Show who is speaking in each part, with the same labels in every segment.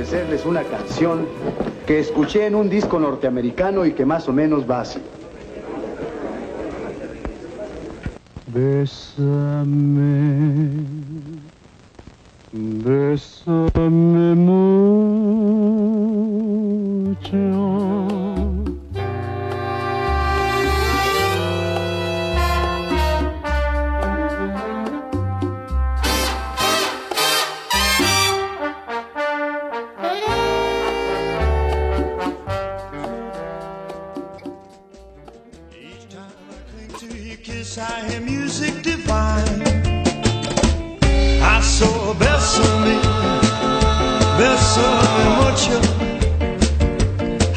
Speaker 1: Ofrecerles una canción que escuché en un disco norteamericano y que más o menos va así.
Speaker 2: Bésame, bésame mucho.
Speaker 3: I hear music divine. I saw bésame, bésame mucho.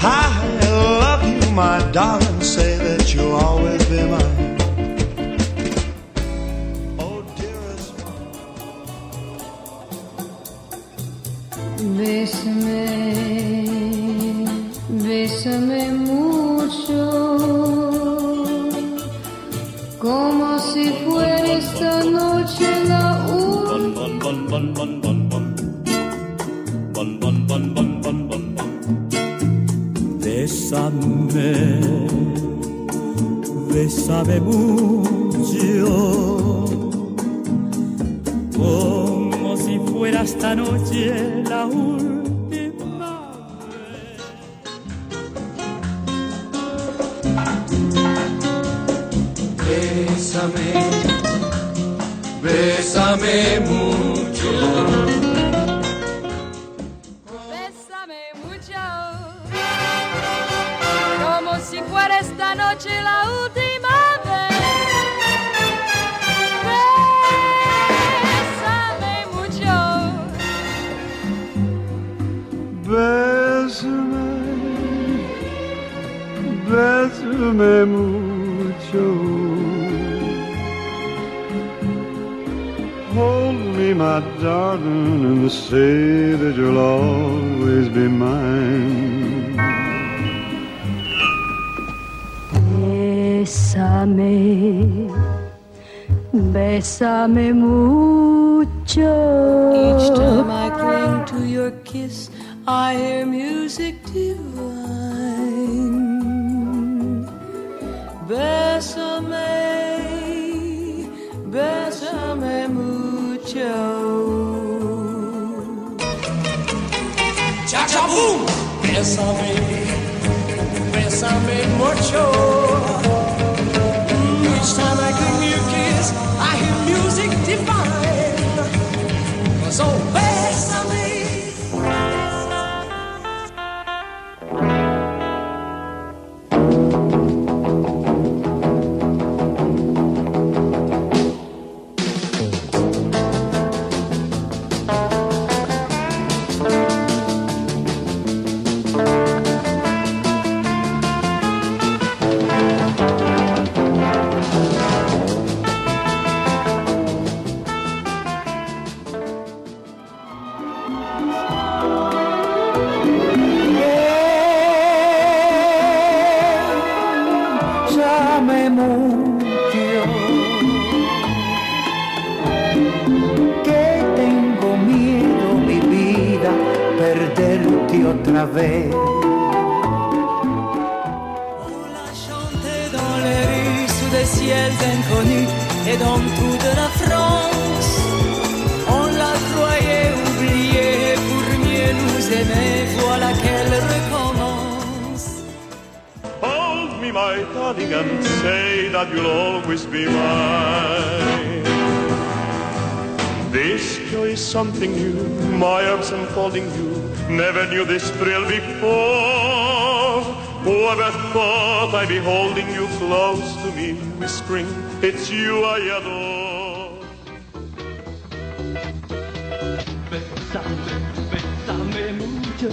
Speaker 3: I love you, my darling. Say that you'll always be mine. Oh, dearest
Speaker 4: Bésame, bésame mucho, como si fuera esta noche la última.
Speaker 5: Bésame, bésame mucho, como si fuera esta noche la última.
Speaker 6: Bésame, mucho.
Speaker 7: Bésame mucho, como si fuera esta noche la última vez. Bésame mucho,
Speaker 2: Bésame, bésame mucho. Me, my darling, and say that you'll always be mine.
Speaker 4: Bésame, bésame mucho.
Speaker 8: Each time I cling to your kiss, I hear music divine. Bésame, bésame mucho.
Speaker 3: Cha cha boom! Bésame, bésame mucho.
Speaker 9: My darling, and say that you'll always be mine. This joy is something new, my arms enfolding you. Never knew this thrill before. Whoever thought I'd be holding you close to me, whispering, it's you I adore.
Speaker 10: Bésame, bésame mucho,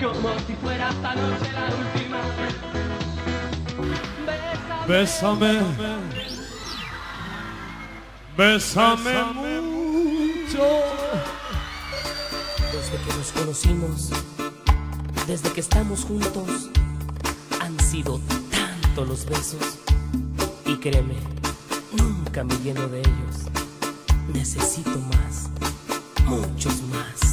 Speaker 10: como si fuera esta noche la última.
Speaker 5: Bésame, bésame mucho.
Speaker 11: Desde que nos conocimos, desde que estamos juntos, han sido tantos los besos. Y créeme, nunca me lleno de ellos. Necesito más, muchos más.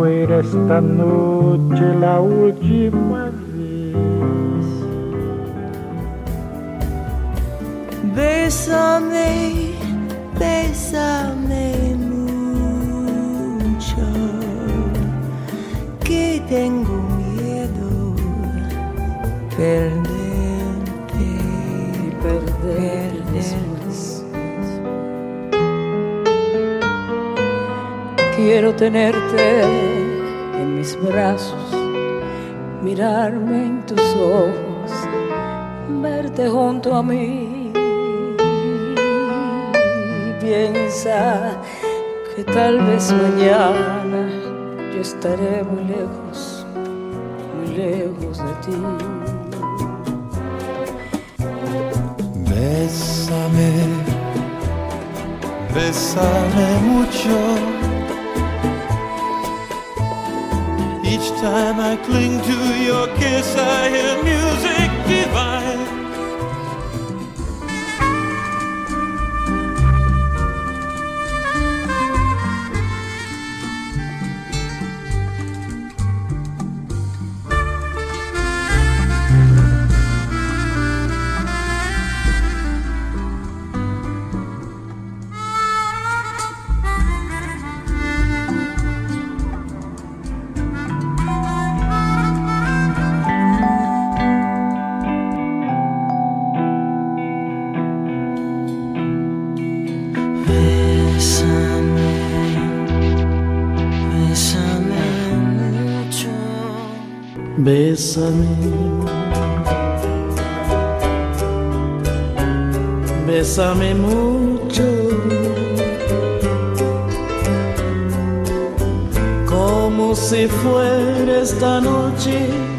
Speaker 12: Fuera esta noche la última vez.
Speaker 13: Bésame,
Speaker 14: bésame mucho, que tengo miedo perderte, tenerte en mis brazos, mirarme en tus ojos, verte junto a mí. Piensa que tal vez mañana yo estaré muy lejos, muy lejos de ti.
Speaker 2: Bésame, bésame mucho. Each time I cling to your kiss, I hear music divine.
Speaker 14: Bésame, bésame mucho,
Speaker 13: como si fuera esta noche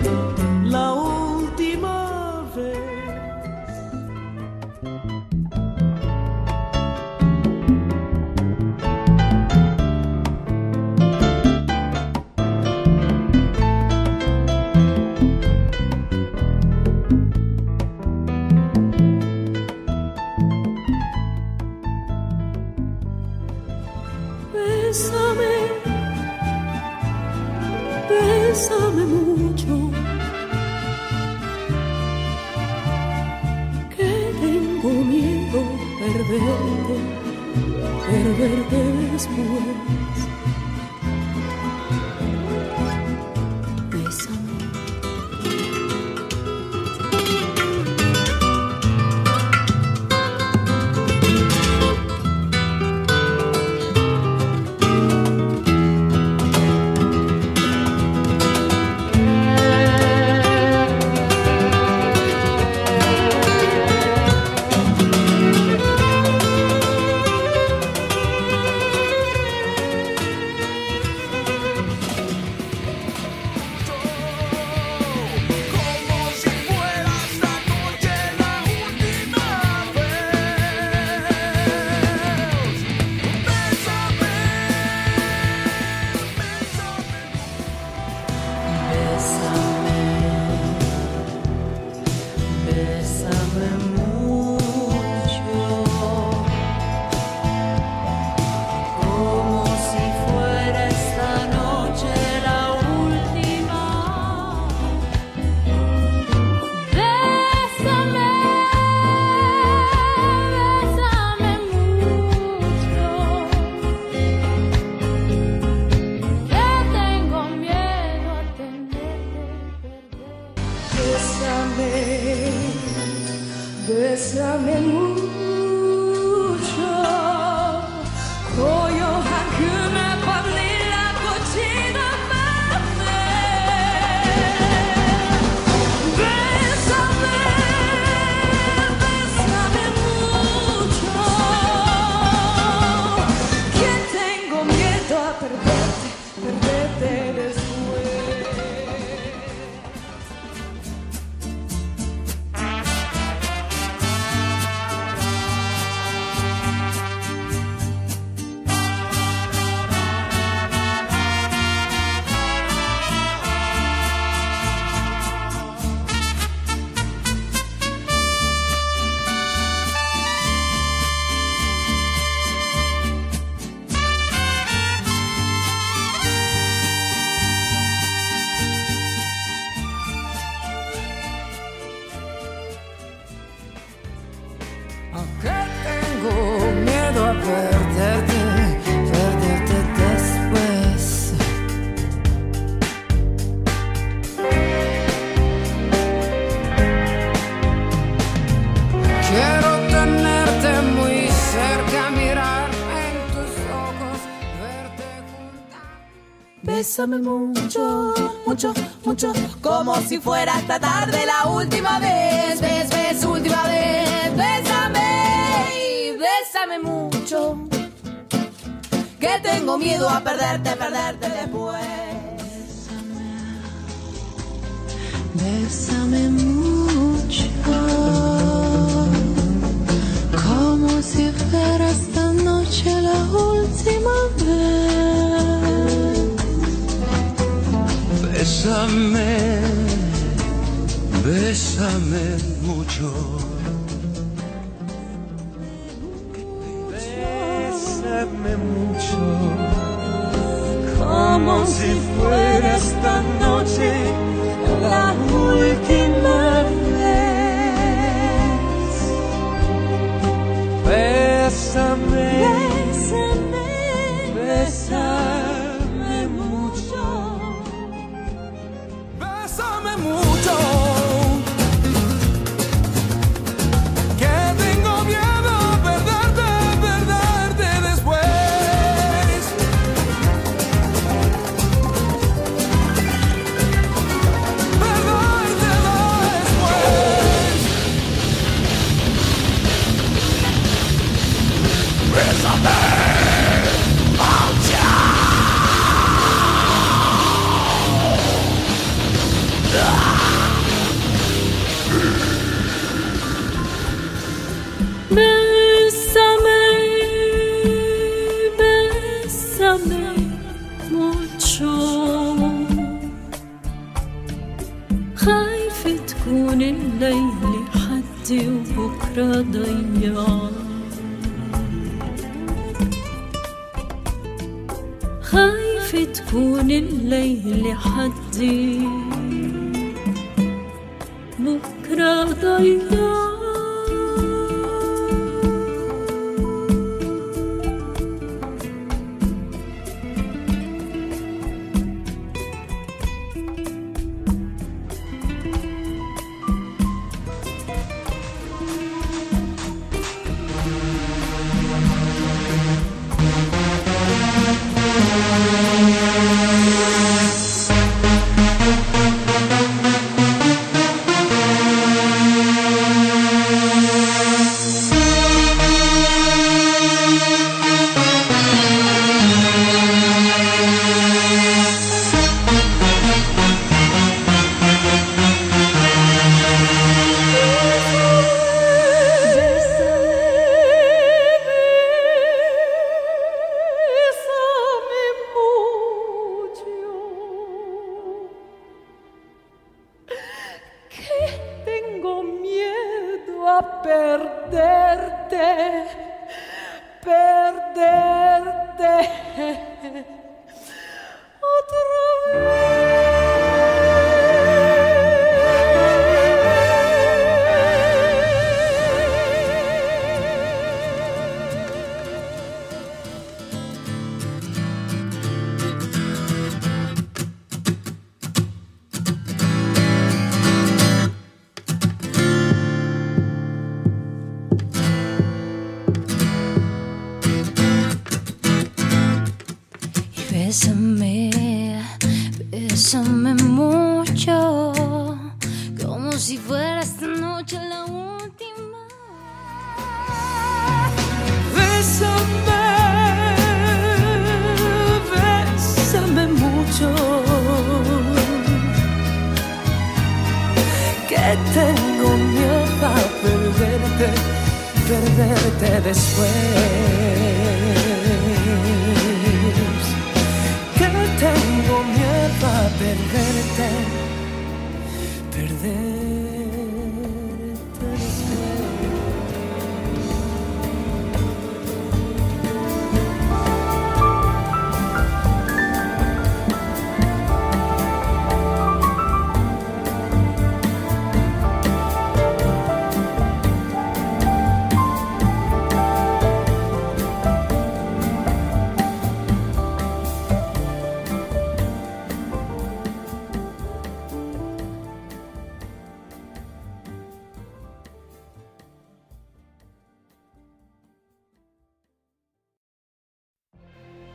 Speaker 4: summer moon. Perderte, perderte después. Quiero tenerte muy cerca, mirarme en tus ojos, verte
Speaker 3: Bésame mucho, mucho, mucho, como si fuera esta tarde la última vez. Bes, bes, última vez. Bésame, bésame mucho, que tengo miedo a perderte, perderte después.
Speaker 4: Bésame mucho, como si fuera esta noche la última vez.
Speaker 15: Bésame, bésame mucho.
Speaker 4: تكون الليل حدي وبكرة ضيع
Speaker 16: تكون الليل حدي. بكرة ضياع. Perderte, perderte otra
Speaker 17: Y bésame, bésame mucho, como si fuera esta noche la última.
Speaker 16: Bésame, bésame mucho. Que tengo miedo a perderte, perderte después. Perderte, perderte